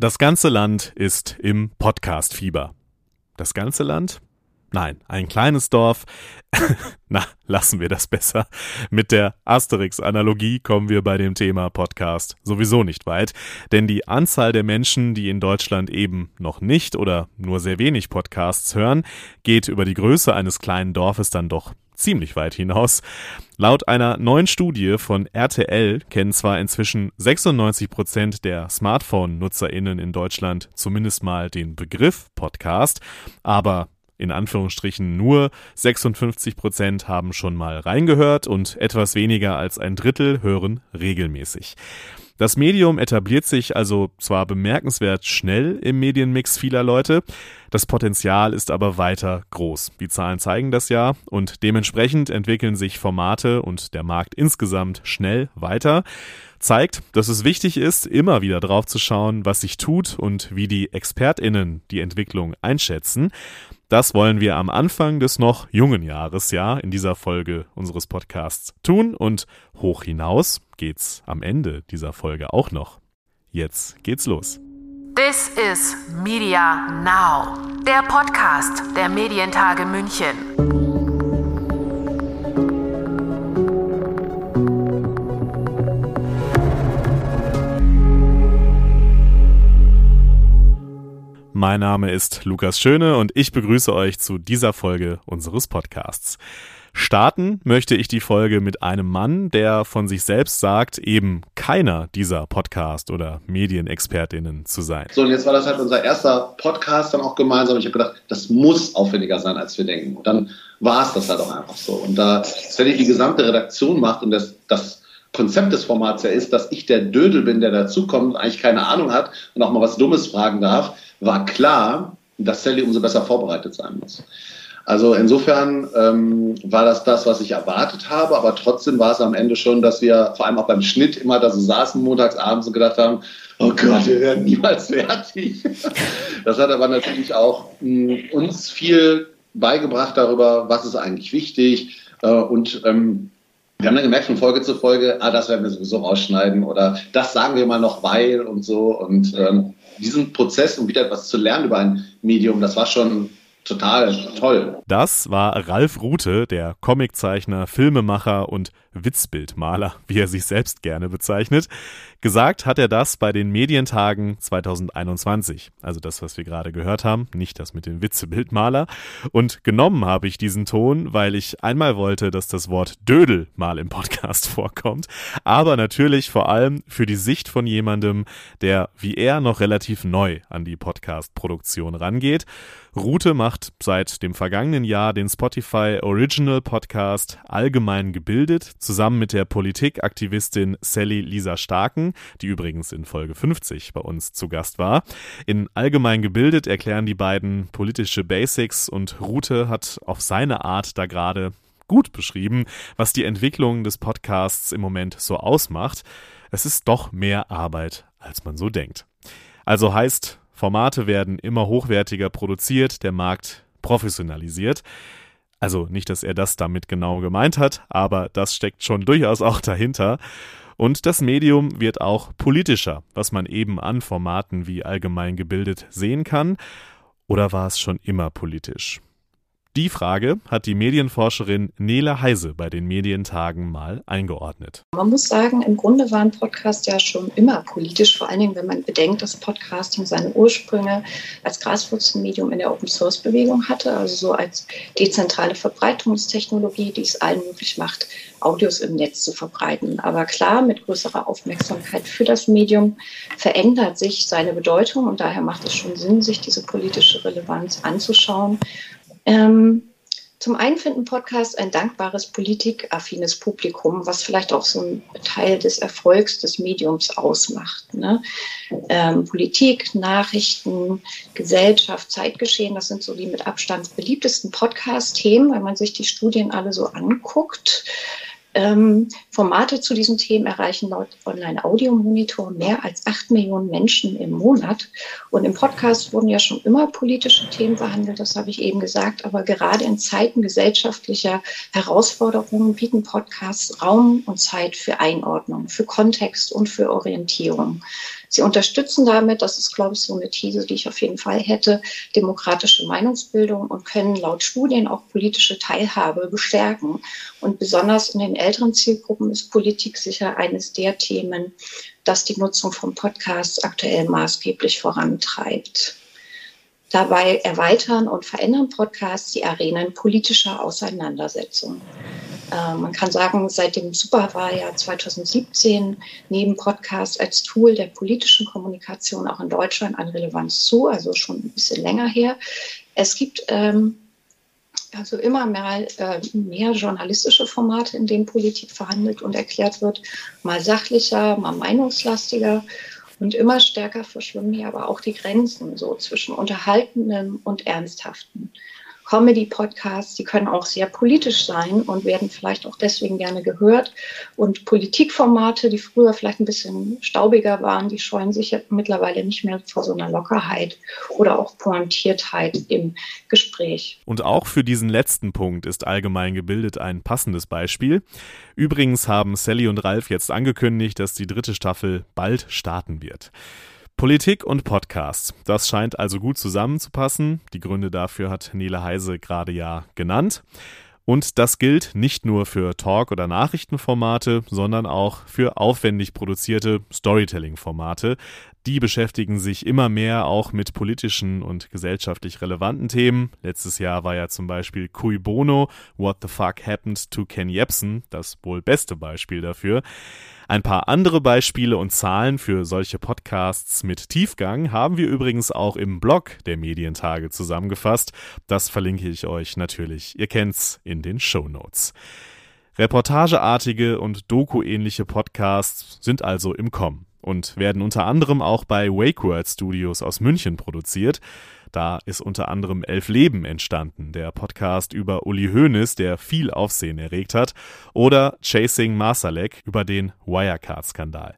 Das ganze Land ist im Podcast-Fieber. Das ganze Land? Nein, ein kleines Dorf. Na, lassen wir das besser. Mit der Asterix-Analogie kommen wir bei dem Thema Podcast sowieso nicht weit, denn die Anzahl der Menschen, die in Deutschland eben noch nicht oder nur sehr wenig Podcasts hören, geht über die Größe eines kleinen Dorfes dann doch ziemlich weit hinaus. Laut einer neuen Studie von RTL kennen zwar inzwischen 96 Prozent der Smartphone-NutzerInnen in Deutschland zumindest mal den Begriff Podcast, aber in Anführungsstrichen nur 56 Prozent haben schon mal reingehört und etwas weniger als ein Drittel hören regelmäßig. Das Medium etabliert sich also zwar bemerkenswert schnell im Medienmix vieler Leute, das Potenzial ist aber weiter groß. Die Zahlen zeigen das ja und dementsprechend entwickeln sich Formate und der Markt insgesamt schnell weiter. Zeigt, dass es wichtig ist, immer wieder drauf zu schauen, was sich tut und wie die ExpertInnen die Entwicklung einschätzen. Das wollen wir am Anfang des noch jungen Jahres ja in dieser Folge unseres Podcasts tun und hoch hinaus geht's am Ende dieser Folge auch noch. Jetzt geht's los. This is Media Now, der Podcast der Medientage München. Mein Name ist Lukas Schöne und ich begrüße euch zu dieser Folge unseres Podcasts. Starten möchte ich die Folge mit einem Mann, der von sich selbst sagt, eben keiner dieser Podcast- oder Medienexpertinnen zu sein. So, und jetzt war das halt unser erster Podcast dann auch gemeinsam. Ich habe gedacht, das muss aufwendiger sein, als wir denken. Und dann war es das halt auch einfach so. Und da Sally die gesamte Redaktion macht und das, das Konzept des Formats ja ist, dass ich der Dödel bin, der dazukommt, eigentlich keine Ahnung hat und auch mal was Dummes fragen darf, war klar, dass Sally umso besser vorbereitet sein muss. Also insofern ähm, war das das, was ich erwartet habe, aber trotzdem war es am Ende schon, dass wir vor allem auch beim Schnitt immer da so saßen montags abends und gedacht haben, oh Gott, wir werden niemals fertig. Das hat aber natürlich auch mh, hm, uns viel beigebracht darüber, was ist eigentlich wichtig äh, und ähm, wir haben dann gemerkt von Folge zu Folge, ah, das werden wir sowieso rausschneiden oder das sagen wir mal noch weil und so. Und ähm, diesen Prozess, um wieder etwas zu lernen über ein Medium, das war schon total toll. Das war Ralf Rute, der Comiczeichner, Filmemacher und Witzbildmaler, wie er sich selbst gerne bezeichnet. Gesagt hat er das bei den Medientagen 2021, also das, was wir gerade gehört haben, nicht das mit dem Witzebildmaler. Und genommen habe ich diesen Ton, weil ich einmal wollte, dass das Wort Dödel mal im Podcast vorkommt, aber natürlich vor allem für die Sicht von jemandem, der wie er noch relativ neu an die Podcast-Produktion rangeht. Rute macht seit dem vergangenen Jahr den Spotify Original Podcast Allgemein gebildet zusammen mit der Politikaktivistin Sally Lisa Starken, die übrigens in Folge 50 bei uns zu Gast war. In Allgemein gebildet erklären die beiden politische Basics und Rute hat auf seine Art da gerade gut beschrieben, was die Entwicklung des Podcasts im Moment so ausmacht. Es ist doch mehr Arbeit, als man so denkt. Also heißt, Formate werden immer hochwertiger produziert, der Markt professionalisiert. Also nicht, dass er das damit genau gemeint hat, aber das steckt schon durchaus auch dahinter. Und das Medium wird auch politischer, was man eben an Formaten wie allgemein gebildet sehen kann. Oder war es schon immer politisch? Die Frage hat die Medienforscherin Nele Heise bei den Medientagen mal eingeordnet. Man muss sagen, im Grunde war ein Podcast ja schon immer politisch, vor allen Dingen, wenn man bedenkt, dass Podcasting seine Ursprünge als Graswurzelmedium in der Open-Source-Bewegung hatte, also so als dezentrale Verbreitungstechnologie, die es allen möglich macht, Audios im Netz zu verbreiten. Aber klar, mit größerer Aufmerksamkeit für das Medium verändert sich seine Bedeutung und daher macht es schon Sinn, sich diese politische Relevanz anzuschauen ähm, zum einen finden Podcasts ein dankbares, politikaffines Publikum, was vielleicht auch so ein Teil des Erfolgs des Mediums ausmacht. Ne? Ähm, Politik, Nachrichten, Gesellschaft, Zeitgeschehen, das sind so die mit Abstand beliebtesten Podcast-Themen, wenn man sich die Studien alle so anguckt. Ähm, Formate zu diesen Themen erreichen laut Online-Audio-Monitor mehr als acht Millionen Menschen im Monat. Und im Podcast wurden ja schon immer politische Themen behandelt, das habe ich eben gesagt. Aber gerade in Zeiten gesellschaftlicher Herausforderungen bieten Podcasts Raum und Zeit für Einordnung, für Kontext und für Orientierung. Sie unterstützen damit, das ist, glaube ich, so eine These, die ich auf jeden Fall hätte, demokratische Meinungsbildung und können laut Studien auch politische Teilhabe bestärken. Und besonders in den älteren Zielgruppen ist Politik sicher eines der Themen, das die Nutzung von Podcasts aktuell maßgeblich vorantreibt. Dabei erweitern und verändern Podcasts die Arenen politischer Auseinandersetzung. Äh, man kann sagen, seit dem Superwahljahr 2017 nehmen Podcasts als Tool der politischen Kommunikation auch in Deutschland an Relevanz zu, also schon ein bisschen länger her. Es gibt ähm, also immer mehr, äh, mehr journalistische Formate, in denen Politik verhandelt und erklärt wird, mal sachlicher, mal meinungslastiger. Und immer stärker verschwimmen hier aber auch die Grenzen so zwischen Unterhaltendem und Ernsthaften. Comedy-Podcasts, die können auch sehr politisch sein und werden vielleicht auch deswegen gerne gehört. Und Politikformate, die früher vielleicht ein bisschen staubiger waren, die scheuen sich mittlerweile nicht mehr vor so einer Lockerheit oder auch Pointiertheit im Gespräch. Und auch für diesen letzten Punkt ist allgemein gebildet ein passendes Beispiel. Übrigens haben Sally und Ralf jetzt angekündigt, dass die dritte Staffel bald starten wird. Politik und Podcasts. Das scheint also gut zusammenzupassen. Die Gründe dafür hat Nele Heise gerade ja genannt. Und das gilt nicht nur für Talk- oder Nachrichtenformate, sondern auch für aufwendig produzierte Storytelling-Formate. Die beschäftigen sich immer mehr auch mit politischen und gesellschaftlich relevanten Themen. Letztes Jahr war ja zum Beispiel Cui Bono, What the Fuck Happened to Ken Jebsen, das wohl beste Beispiel dafür. Ein paar andere Beispiele und Zahlen für solche Podcasts mit Tiefgang haben wir übrigens auch im Blog der Medientage zusammengefasst. Das verlinke ich euch natürlich. Ihr kennt's in den Show Notes. Reportageartige und Doku-ähnliche Podcasts sind also im Kommen und werden unter anderem auch bei WakeWord Studios aus München produziert. Da ist unter anderem Elf Leben entstanden, der Podcast über Uli Hoeneß, der viel Aufsehen erregt hat, oder Chasing Masalek über den Wirecard-Skandal.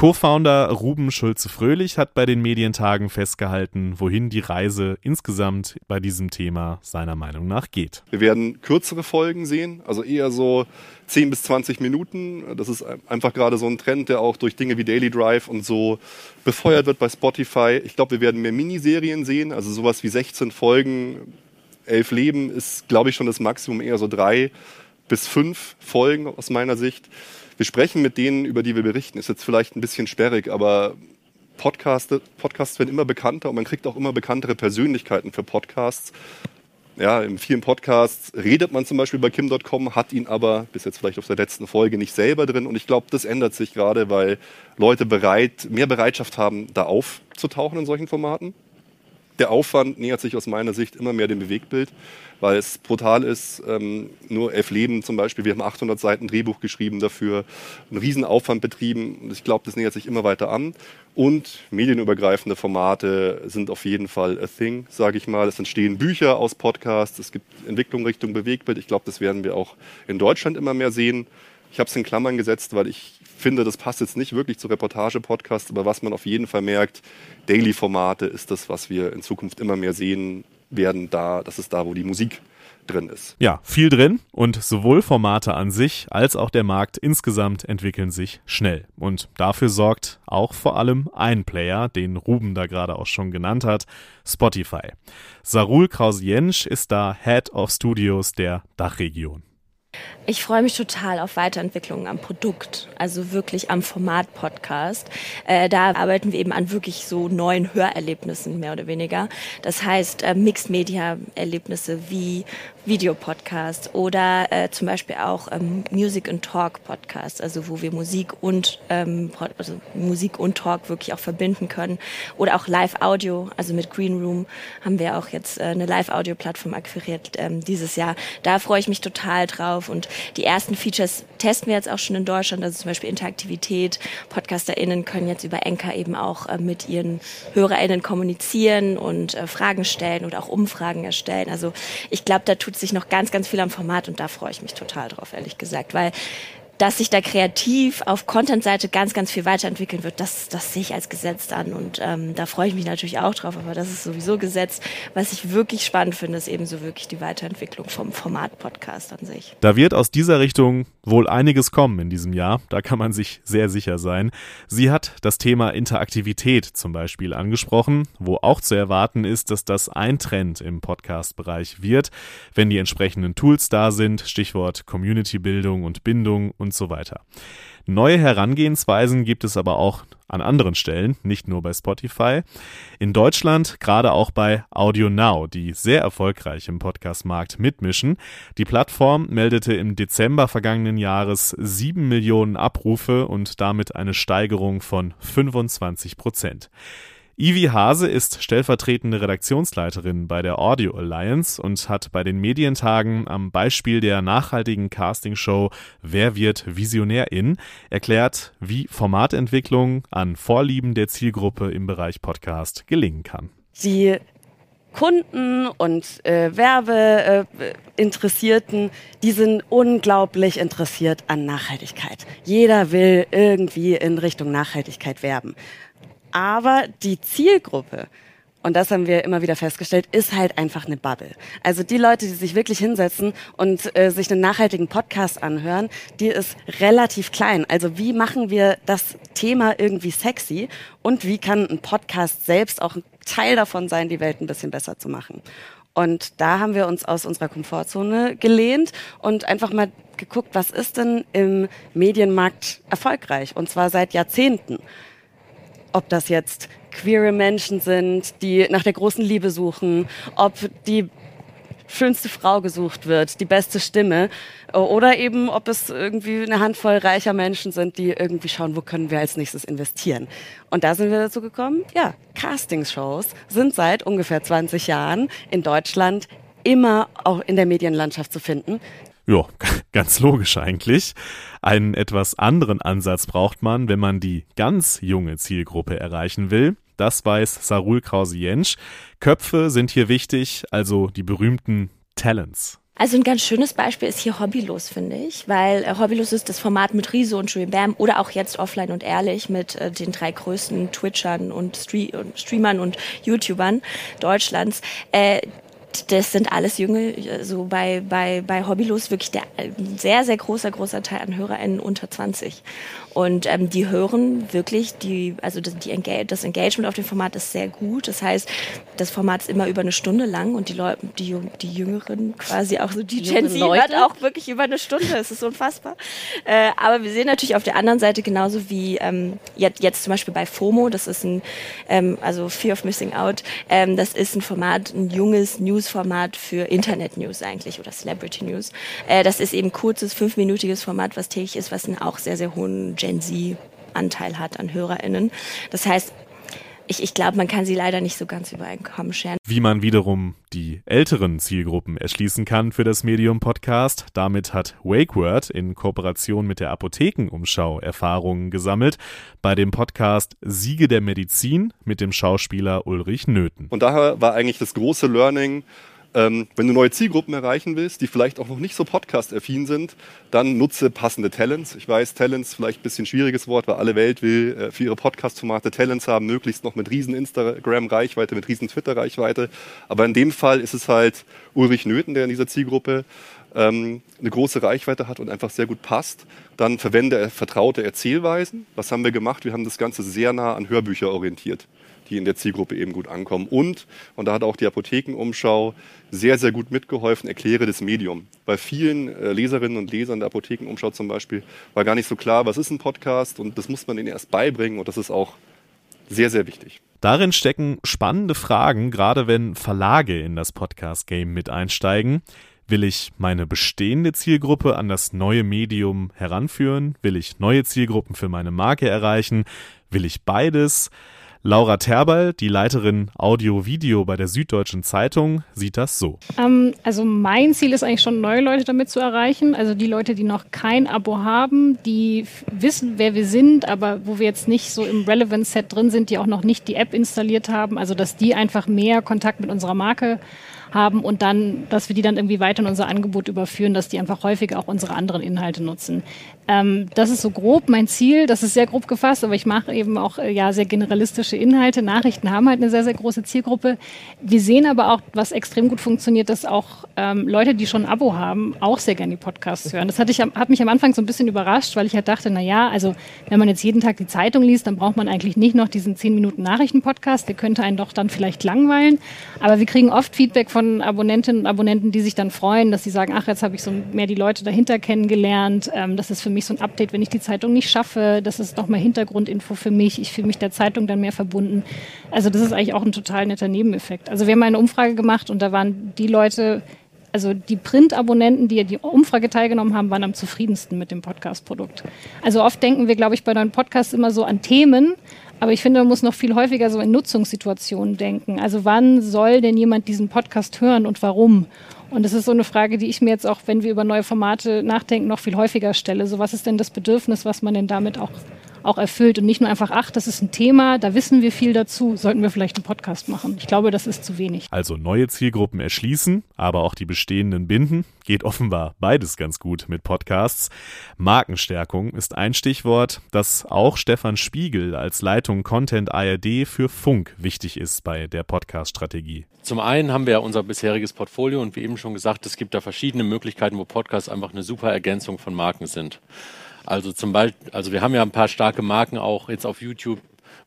Co-Founder Ruben Schulze-Fröhlich hat bei den Medientagen festgehalten, wohin die Reise insgesamt bei diesem Thema seiner Meinung nach geht. Wir werden kürzere Folgen sehen, also eher so 10 bis 20 Minuten. Das ist einfach gerade so ein Trend, der auch durch Dinge wie Daily Drive und so befeuert wird bei Spotify. Ich glaube, wir werden mehr Miniserien sehen, also sowas wie 16 Folgen. Elf Leben ist, glaube ich, schon das Maximum, eher so drei bis fünf Folgen aus meiner Sicht wir sprechen mit denen, über die wir berichten. Ist jetzt vielleicht ein bisschen sperrig, aber Podcasts, Podcasts werden immer bekannter und man kriegt auch immer bekanntere Persönlichkeiten für Podcasts. Ja, in vielen Podcasts redet man zum Beispiel bei Kim.com, hat ihn aber bis jetzt vielleicht auf der letzten Folge nicht selber drin. Und ich glaube, das ändert sich gerade, weil Leute bereit, mehr Bereitschaft haben, da aufzutauchen in solchen Formaten. Der Aufwand nähert sich aus meiner Sicht immer mehr dem Bewegtbild weil es brutal ist. Ähm, nur elf Leben zum Beispiel, wir haben 800 Seiten Drehbuch geschrieben dafür, einen Riesenaufwand betrieben. Und ich glaube, das nähert sich immer weiter an. Und medienübergreifende Formate sind auf jeden Fall a thing, sage ich mal. Es entstehen Bücher aus Podcasts, es gibt Entwicklung Richtung Bewegtbild. Ich glaube, das werden wir auch in Deutschland immer mehr sehen. Ich habe es in Klammern gesetzt, weil ich finde, das passt jetzt nicht wirklich zu Reportage-Podcasts, aber was man auf jeden Fall merkt, Daily-Formate ist das, was wir in Zukunft immer mehr sehen werden da, das ist da, wo die Musik drin ist. Ja, viel drin und sowohl Formate an sich als auch der Markt insgesamt entwickeln sich schnell. Und dafür sorgt auch vor allem ein Player, den Ruben da gerade auch schon genannt hat, Spotify. Sarul Kraus-Jensch ist da Head of Studios der Dachregion. Ich freue mich total auf Weiterentwicklungen am Produkt, also wirklich am Format Podcast. Äh, da arbeiten wir eben an wirklich so neuen Hörerlebnissen mehr oder weniger. Das heißt äh, Mixed Media Erlebnisse wie Videopodcast oder äh, zum Beispiel auch ähm, Music and Talk Podcast, also wo wir Musik und ähm, also Musik und Talk wirklich auch verbinden können oder auch Live Audio, also mit Green Room haben wir auch jetzt äh, eine Live Audio Plattform akquiriert ähm, dieses Jahr. Da freue ich mich total drauf und die ersten Features testen wir jetzt auch schon in Deutschland, also zum Beispiel Interaktivität. PodcasterInnen können jetzt über Enka eben auch äh, mit ihren HörerInnen kommunizieren und äh, Fragen stellen oder auch Umfragen erstellen. Also ich glaube, da tut sich noch ganz, ganz viel am Format und da freue ich mich total drauf, ehrlich gesagt, weil dass sich da kreativ auf Content-Seite ganz, ganz viel weiterentwickeln wird, das, das sehe ich als Gesetz an. Und ähm, da freue ich mich natürlich auch drauf, aber das ist sowieso Gesetz. Was ich wirklich spannend finde, ist eben so wirklich die Weiterentwicklung vom Format-Podcast an sich. Da wird aus dieser Richtung wohl einiges kommen in diesem Jahr, da kann man sich sehr sicher sein. Sie hat das Thema Interaktivität zum Beispiel angesprochen, wo auch zu erwarten ist, dass das ein Trend im Podcast-Bereich wird, wenn die entsprechenden Tools da sind, Stichwort Community-Bildung und Bindung und so weiter. Neue Herangehensweisen gibt es aber auch an anderen Stellen, nicht nur bei Spotify. In Deutschland gerade auch bei Audio Now, die sehr erfolgreich im Podcast-Markt mitmischen. Die Plattform meldete im Dezember vergangenen Jahres sieben Millionen Abrufe und damit eine Steigerung von 25 Prozent. Ivi Hase ist stellvertretende Redaktionsleiterin bei der Audio Alliance und hat bei den Medientagen am Beispiel der nachhaltigen Castingshow Wer wird Visionärin erklärt, wie Formatentwicklung an Vorlieben der Zielgruppe im Bereich Podcast gelingen kann. Die Kunden und äh, Werbeinteressierten, äh, die sind unglaublich interessiert an Nachhaltigkeit. Jeder will irgendwie in Richtung Nachhaltigkeit werben. Aber die Zielgruppe, und das haben wir immer wieder festgestellt, ist halt einfach eine Bubble. Also die Leute, die sich wirklich hinsetzen und äh, sich einen nachhaltigen Podcast anhören, die ist relativ klein. Also wie machen wir das Thema irgendwie sexy und wie kann ein Podcast selbst auch ein Teil davon sein, die Welt ein bisschen besser zu machen? Und da haben wir uns aus unserer Komfortzone gelehnt und einfach mal geguckt, was ist denn im Medienmarkt erfolgreich? Und zwar seit Jahrzehnten ob das jetzt queere Menschen sind, die nach der großen Liebe suchen, ob die schönste Frau gesucht wird, die beste Stimme oder eben ob es irgendwie eine Handvoll reicher Menschen sind, die irgendwie schauen, wo können wir als nächstes investieren. Und da sind wir dazu gekommen, ja, Castingshows sind seit ungefähr 20 Jahren in Deutschland immer auch in der Medienlandschaft zu finden. Ja, ganz logisch eigentlich. Einen etwas anderen Ansatz braucht man, wenn man die ganz junge Zielgruppe erreichen will. Das weiß Sarul Krause-Jensch. Köpfe sind hier wichtig, also die berühmten Talents. Also ein ganz schönes Beispiel ist hier Hobbylos, finde ich, weil äh, Hobbylos ist das Format mit Riso und Julian Bam oder auch jetzt Offline und Ehrlich mit äh, den drei größten Twitchern und, Stre und Streamern und YouTubern Deutschlands. Äh, das sind alles Junge, so bei, bei, bei Hobbylos wirklich der sehr, sehr großer, großer Teil an HörerInnen unter 20. Und ähm, die hören wirklich, die, also das, die Engage, das Engagement auf dem Format ist sehr gut. Das heißt, das Format ist immer über eine Stunde lang und die Leute, die, die Jüngeren quasi auch so, die Gen Z hört auch wirklich über eine Stunde. Es ist unfassbar. Äh, aber wir sehen natürlich auf der anderen Seite genauso wie ähm, jetzt, jetzt zum Beispiel bei FOMO, das ist ein, ähm, also Fear of Missing Out, ähm, das ist ein Format, ein junges News-Format für Internet-News eigentlich oder Celebrity News. Äh, das ist eben kurzes, fünfminütiges Format, was täglich ist, was einen auch sehr, sehr hohen Gen Z-Anteil hat an HörerInnen. Das heißt, ich, ich glaube, man kann sie leider nicht so ganz über einen Kamm scheren. Wie man wiederum die älteren Zielgruppen erschließen kann für das Medium Podcast. Damit hat WakeWord in Kooperation mit der Apothekenumschau Erfahrungen gesammelt bei dem Podcast Siege der Medizin mit dem Schauspieler Ulrich Nöthen. Und daher war eigentlich das große Learning, ähm, wenn du neue Zielgruppen erreichen willst, die vielleicht auch noch nicht so podcast-affin sind, dann nutze passende Talents. Ich weiß, Talents vielleicht ein bisschen schwieriges Wort, weil alle Welt will äh, für ihre Podcast-Formate Talents haben, möglichst noch mit riesen Instagram-Reichweite, mit riesen Twitter-Reichweite. Aber in dem Fall ist es halt Ulrich Nöthen, der in dieser Zielgruppe ähm, eine große Reichweite hat und einfach sehr gut passt. Dann verwende vertraute Erzählweisen. Was haben wir gemacht? Wir haben das Ganze sehr nah an Hörbücher orientiert die in der Zielgruppe eben gut ankommen. Und, und da hat auch die Apothekenumschau sehr, sehr gut mitgeholfen, erkläre das Medium. Bei vielen äh, Leserinnen und Lesern der Apothekenumschau zum Beispiel war gar nicht so klar, was ist ein Podcast und das muss man ihnen erst beibringen und das ist auch sehr, sehr wichtig. Darin stecken spannende Fragen, gerade wenn Verlage in das Podcast-Game mit einsteigen. Will ich meine bestehende Zielgruppe an das neue Medium heranführen? Will ich neue Zielgruppen für meine Marke erreichen? Will ich beides? Laura Terbal, die Leiterin Audio-Video bei der Süddeutschen Zeitung, sieht das so. Ähm, also mein Ziel ist eigentlich schon, neue Leute damit zu erreichen. Also die Leute, die noch kein Abo haben, die wissen, wer wir sind, aber wo wir jetzt nicht so im Relevance-Set drin sind, die auch noch nicht die App installiert haben. Also dass die einfach mehr Kontakt mit unserer Marke haben und dann, dass wir die dann irgendwie weiter in unser Angebot überführen, dass die einfach häufiger auch unsere anderen Inhalte nutzen. Ähm, das ist so grob mein Ziel. Das ist sehr grob gefasst, aber ich mache eben auch äh, ja sehr generalistische Inhalte. Nachrichten haben halt eine sehr, sehr große Zielgruppe. Wir sehen aber auch, was extrem gut funktioniert, dass auch ähm, Leute, die schon ein Abo haben, auch sehr gerne die Podcasts hören. Das hatte ich, hat mich am Anfang so ein bisschen überrascht, weil ich halt dachte, na ja, also wenn man jetzt jeden Tag die Zeitung liest, dann braucht man eigentlich nicht noch diesen 10 Minuten Nachrichten-Podcast. Der könnte einen doch dann vielleicht langweilen. Aber wir kriegen oft Feedback von Abonnentinnen und Abonnenten, die sich dann freuen, dass sie sagen, ach, jetzt habe ich so mehr die Leute dahinter kennengelernt. Ähm, das ist für mich so ein Update, wenn ich die Zeitung nicht schaffe. Das ist nochmal Hintergrundinfo für mich. Ich fühle mich der Zeitung dann mehr verbunden. Also das ist eigentlich auch ein total netter Nebeneffekt. Also wir haben eine Umfrage gemacht und da waren die Leute, also die Print-Abonnenten, die die Umfrage teilgenommen haben, waren am zufriedensten mit dem Podcast-Produkt. Also oft denken wir, glaube ich, bei neuen Podcasts immer so an Themen, aber ich finde, man muss noch viel häufiger so in Nutzungssituationen denken. Also wann soll denn jemand diesen Podcast hören und warum? Und das ist so eine Frage, die ich mir jetzt auch, wenn wir über neue Formate nachdenken, noch viel häufiger stelle. So was ist denn das Bedürfnis, was man denn damit auch auch erfüllt und nicht nur einfach, ach, das ist ein Thema, da wissen wir viel dazu, sollten wir vielleicht einen Podcast machen. Ich glaube, das ist zu wenig. Also neue Zielgruppen erschließen, aber auch die bestehenden binden, geht offenbar beides ganz gut mit Podcasts. Markenstärkung ist ein Stichwort, das auch Stefan Spiegel als Leitung Content ARD für Funk wichtig ist bei der Podcast-Strategie. Zum einen haben wir ja unser bisheriges Portfolio und wie eben schon gesagt, es gibt da verschiedene Möglichkeiten, wo Podcasts einfach eine super Ergänzung von Marken sind. Also zum Beispiel, also wir haben ja ein paar starke Marken auch jetzt auf YouTube,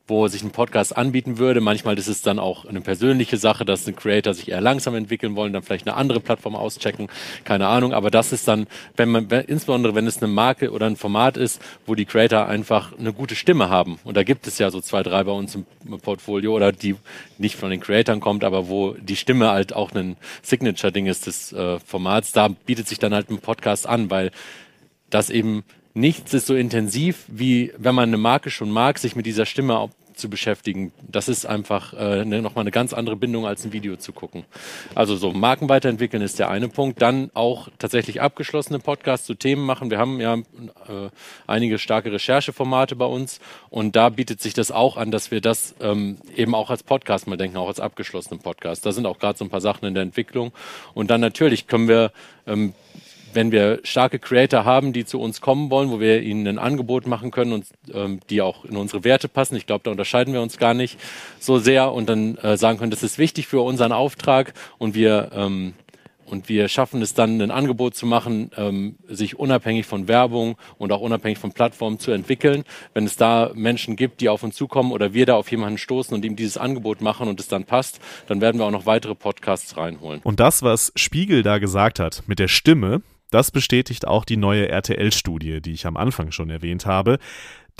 wo sich ein Podcast anbieten würde. Manchmal ist es dann auch eine persönliche Sache, dass ein Creator sich eher langsam entwickeln wollen, dann vielleicht eine andere Plattform auschecken, keine Ahnung. Aber das ist dann, wenn man, insbesondere wenn es eine Marke oder ein Format ist, wo die Creator einfach eine gute Stimme haben. Und da gibt es ja so zwei, drei bei uns im Portfolio oder die nicht von den Creatoren kommt, aber wo die Stimme halt auch ein Signature-Ding ist des äh, Formats. Da bietet sich dann halt ein Podcast an, weil das eben nichts ist so intensiv, wie wenn man eine Marke schon mag, sich mit dieser Stimme zu beschäftigen. Das ist einfach äh, ne, nochmal eine ganz andere Bindung, als ein Video zu gucken. Also so Marken weiterentwickeln ist der eine Punkt. Dann auch tatsächlich abgeschlossene Podcasts zu Themen machen. Wir haben ja äh, einige starke Rechercheformate bei uns und da bietet sich das auch an, dass wir das ähm, eben auch als Podcast mal denken, auch als abgeschlossenen Podcast. Da sind auch gerade so ein paar Sachen in der Entwicklung. Und dann natürlich können wir ähm, wenn wir starke Creator haben, die zu uns kommen wollen, wo wir ihnen ein Angebot machen können und ähm, die auch in unsere Werte passen, ich glaube, da unterscheiden wir uns gar nicht so sehr und dann äh, sagen können, das ist wichtig für unseren Auftrag und wir ähm, und wir schaffen es dann, ein Angebot zu machen, ähm, sich unabhängig von Werbung und auch unabhängig von Plattformen zu entwickeln. Wenn es da Menschen gibt, die auf uns zukommen oder wir da auf jemanden stoßen und ihm dieses Angebot machen und es dann passt, dann werden wir auch noch weitere Podcasts reinholen. Und das, was Spiegel da gesagt hat mit der Stimme, das bestätigt auch die neue RTL-Studie, die ich am Anfang schon erwähnt habe.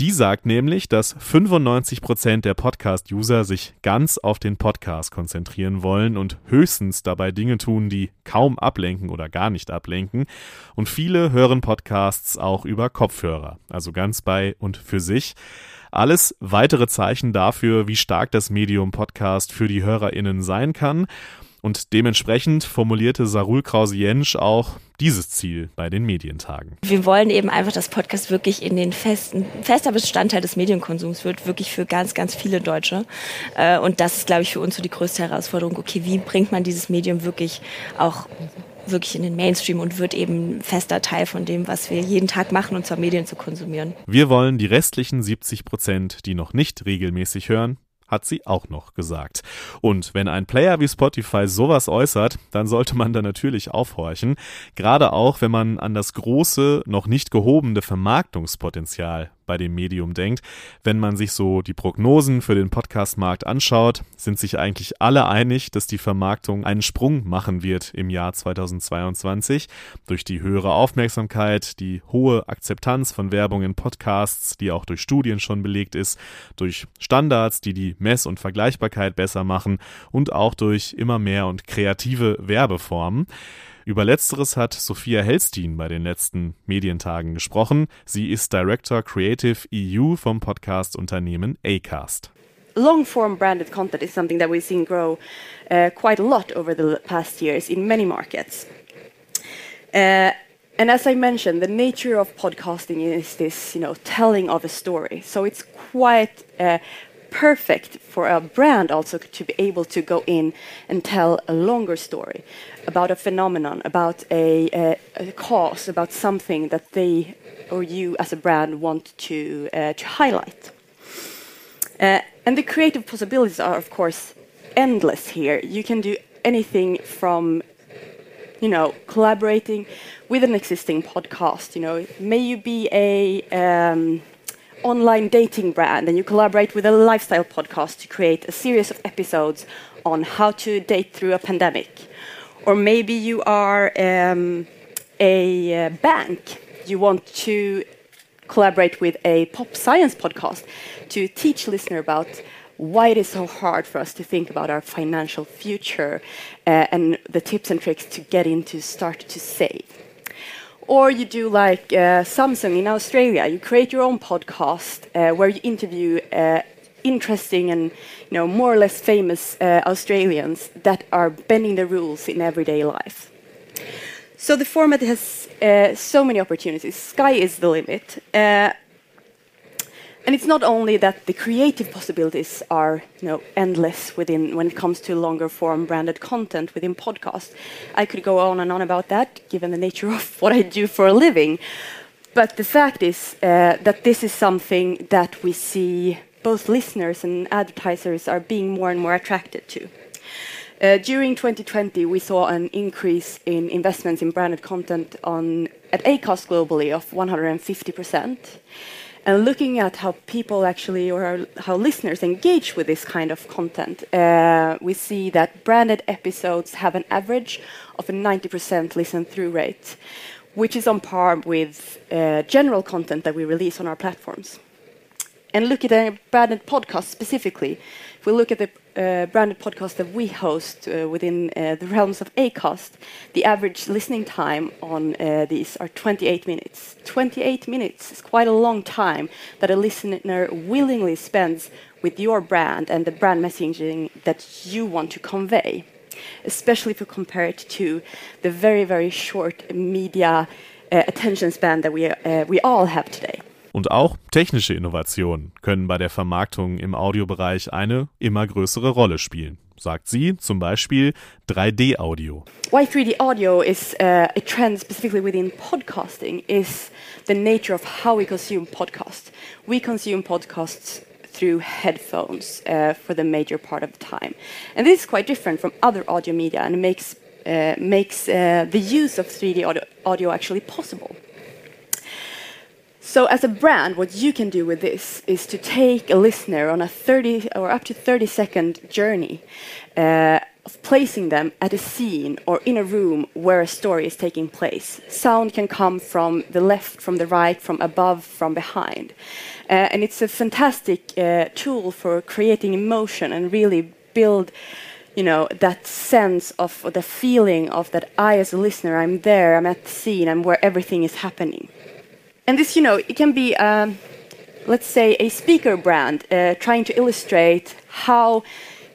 Die sagt nämlich, dass 95 Prozent der Podcast-User sich ganz auf den Podcast konzentrieren wollen und höchstens dabei Dinge tun, die kaum ablenken oder gar nicht ablenken. Und viele hören Podcasts auch über Kopfhörer, also ganz bei und für sich. Alles weitere Zeichen dafür, wie stark das Medium Podcast für die HörerInnen sein kann. Und dementsprechend formulierte Sarul Krause-Jensch auch dieses Ziel bei den Medientagen. Wir wollen eben einfach, dass Podcast wirklich in den festen, fester Bestandteil des Medienkonsums wird, wirklich für ganz, ganz viele Deutsche. Äh, und das ist, glaube ich, für uns so die größte Herausforderung. Okay, wie bringt man dieses Medium wirklich auch wirklich in den Mainstream und wird eben fester Teil von dem, was wir jeden Tag machen, und zwar Medien zu konsumieren. Wir wollen die restlichen 70 Prozent, die noch nicht regelmäßig hören, hat sie auch noch gesagt. Und wenn ein Player wie Spotify sowas äußert, dann sollte man da natürlich aufhorchen, gerade auch wenn man an das große, noch nicht gehobene Vermarktungspotenzial bei dem Medium denkt. Wenn man sich so die Prognosen für den Podcast-Markt anschaut, sind sich eigentlich alle einig, dass die Vermarktung einen Sprung machen wird im Jahr 2022 durch die höhere Aufmerksamkeit, die hohe Akzeptanz von Werbung in Podcasts, die auch durch Studien schon belegt ist, durch Standards, die die Mess- und Vergleichbarkeit besser machen und auch durch immer mehr und kreative Werbeformen. Über letzteres hat Sophia Helstein bei den letzten Medientagen gesprochen. Sie ist Director Creative EU vom Podcast-Unternehmen Acast. long form branded content is something that we've seen grow uh, quite a lot over the past years in many markets. Uh, and as I mentioned, the nature of podcasting is this, you know, telling of a story. So it's quite uh, perfect for a brand also to be able to go in and tell a longer story about a phenomenon, about a, a, a cause, about something that they or you as a brand want to, uh, to highlight. Uh, and the creative possibilities are, of course, endless here. You can do anything from, you know, collaborating with an existing podcast. You know, may you be a um, online dating brand and you collaborate with a lifestyle podcast to create a series of episodes on how to date through a pandemic. Or maybe you are um, a uh, bank. You want to collaborate with a pop science podcast to teach listener about why it is so hard for us to think about our financial future uh, and the tips and tricks to get into start to save. Or you do like uh, Samsung in Australia, you create your own podcast uh, where you interview uh, interesting and you know more or less famous uh, Australians that are bending the rules in everyday life. So the format has uh, so many opportunities. Sky is the limit. And it's not only that the creative possibilities are you know, endless within when it comes to longer form branded content within podcasts. I could go on and on about that, given the nature of what I do for a living. But the fact is uh, that this is something that we see both listeners and advertisers are being more and more attracted to. Uh, during 2020, we saw an increase in investments in branded content on, at Acast globally of 150% and looking at how people actually or how listeners engage with this kind of content, uh, we see that branded episodes have an average of a 90% listen through rate, which is on par with uh, general content that we release on our platforms. And look at a branded podcast specifically, if we look at the uh, branded podcast that we host uh, within uh, the realms of Acast, the average listening time on uh, these are 28 minutes. 28 minutes is quite a long time that a listener willingly spends with your brand and the brand messaging that you want to convey, especially if you compare it to the very, very short media uh, attention span that we, uh, we all have today. Und auch technische Innovationen können bei der Vermarktung im Audiobereich eine immer größere Rolle spielen. Sagt sie zum Beispiel 3D-Audio. Why 3D audio is uh, a trend specifically within podcasting is the nature of how we consume podcasts. We consume podcasts through headphones uh, for the major part of the time. And this is quite different from other audio media and makes, uh, makes uh, the use of 3D audio, audio actually possible. So, as a brand, what you can do with this is to take a listener on a 30 or up to 30 second journey uh, of placing them at a scene or in a room where a story is taking place. Sound can come from the left, from the right, from above, from behind. Uh, and it's a fantastic uh, tool for creating emotion and really build you know that sense of the feeling of that i as a listener i'm there i'm at the scene i'm where everything is happening and this, you know, it can be, um, let's say, a speaker brand uh, trying to illustrate how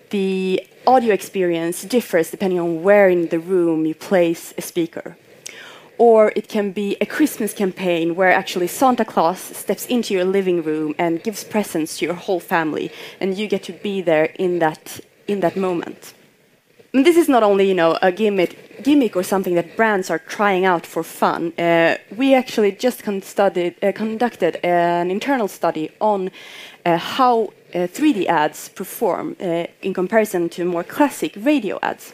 the audio experience differs depending on where in the room you place a speaker. Or it can be a Christmas campaign where actually Santa Claus steps into your living room and gives presents to your whole family, and you get to be there in that, in that moment. This is not only, you know, a gimmick, gimmick or something that brands are trying out for fun. Uh, we actually just con studied, uh, conducted an internal study on uh, how 3D uh, ads perform uh, in comparison to more classic radio ads.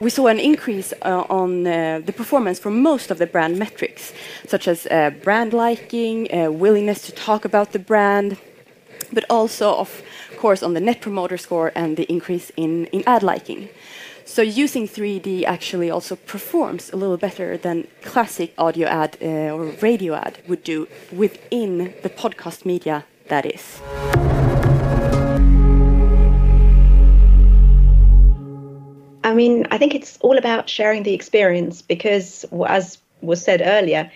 We saw an increase uh, on the performance for most of the brand metrics, such as brand liking, willingness to talk about the brand, but also, of course, on the net promoter score and the increase in, in ad liking. So using 3D actually also performs a little better than classic audio ad uh, or radio ad would do within the podcast media that is. I mean, I think it's all about sharing the experience because, as was said earlier,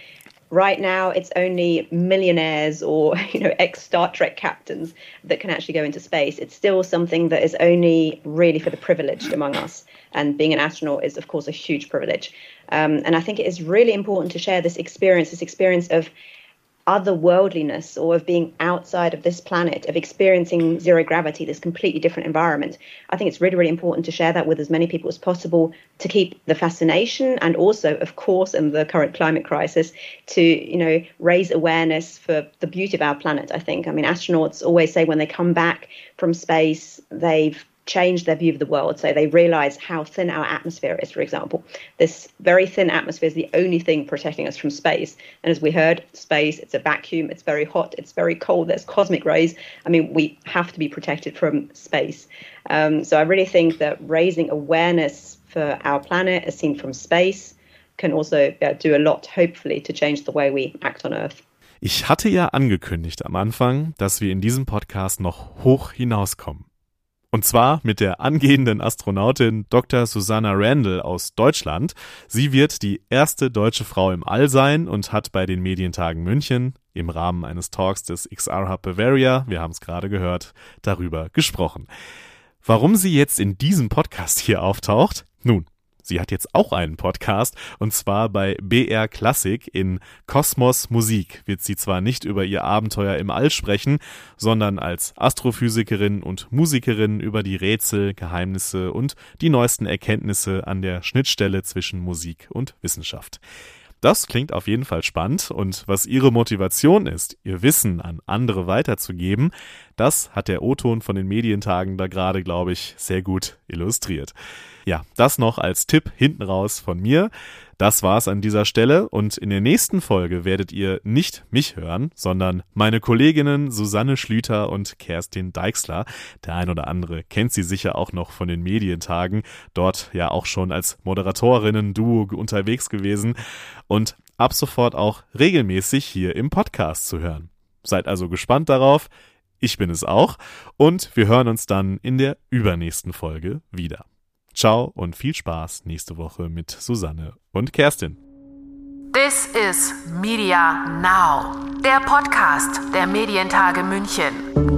right now it's only millionaires or you know ex Star Trek captains that can actually go into space. It's still something that is only really for the privileged among us. And being an astronaut is, of course, a huge privilege. Um, and I think it is really important to share this experience, this experience of otherworldliness or of being outside of this planet, of experiencing zero gravity, this completely different environment. I think it's really, really important to share that with as many people as possible to keep the fascination and also, of course, in the current climate crisis, to, you know, raise awareness for the beauty of our planet, I think. I mean, astronauts always say when they come back from space, they've change their view of the world. So they realize how thin our atmosphere is, for example. This very thin atmosphere is the only thing protecting us from space. And as we heard, space, it's a vacuum, it's very hot, it's very cold, there's cosmic rays. I mean, we have to be protected from space. Um, so I really think that raising awareness for our planet as seen from space can also uh, do a lot, hopefully, to change the way we act on Earth. Ich hatte ja angekündigt am Anfang, dass wir in diesem Podcast noch hoch hinauskommen. Und zwar mit der angehenden Astronautin Dr. Susanna Randall aus Deutschland. Sie wird die erste deutsche Frau im All sein und hat bei den Medientagen München im Rahmen eines Talks des XR Hub Bavaria, wir haben es gerade gehört, darüber gesprochen. Warum sie jetzt in diesem Podcast hier auftaucht? Nun, Sie hat jetzt auch einen Podcast und zwar bei BR Classic in Kosmos Musik wird sie zwar nicht über ihr Abenteuer im All sprechen, sondern als Astrophysikerin und Musikerin über die Rätsel, Geheimnisse und die neuesten Erkenntnisse an der Schnittstelle zwischen Musik und Wissenschaft. Das klingt auf jeden Fall spannend und was ihre Motivation ist, ihr Wissen an andere weiterzugeben, das hat der O-Ton von den Medientagen da gerade, glaube ich, sehr gut illustriert. Ja, das noch als Tipp hinten raus von mir. Das war's an dieser Stelle und in der nächsten Folge werdet ihr nicht mich hören, sondern meine Kolleginnen Susanne Schlüter und KerstinEixler. Der ein oder andere kennt sie sicher auch noch von den Medientagen, dort ja auch schon als Moderatorinnen-Duo unterwegs gewesen und ab sofort auch regelmäßig hier im Podcast zu hören. Seid also gespannt darauf. Ich bin es auch und wir hören uns dann in der übernächsten Folge wieder. Ciao und viel Spaß nächste Woche mit Susanne und Kerstin. This is Media Now, der Podcast der Medientage München.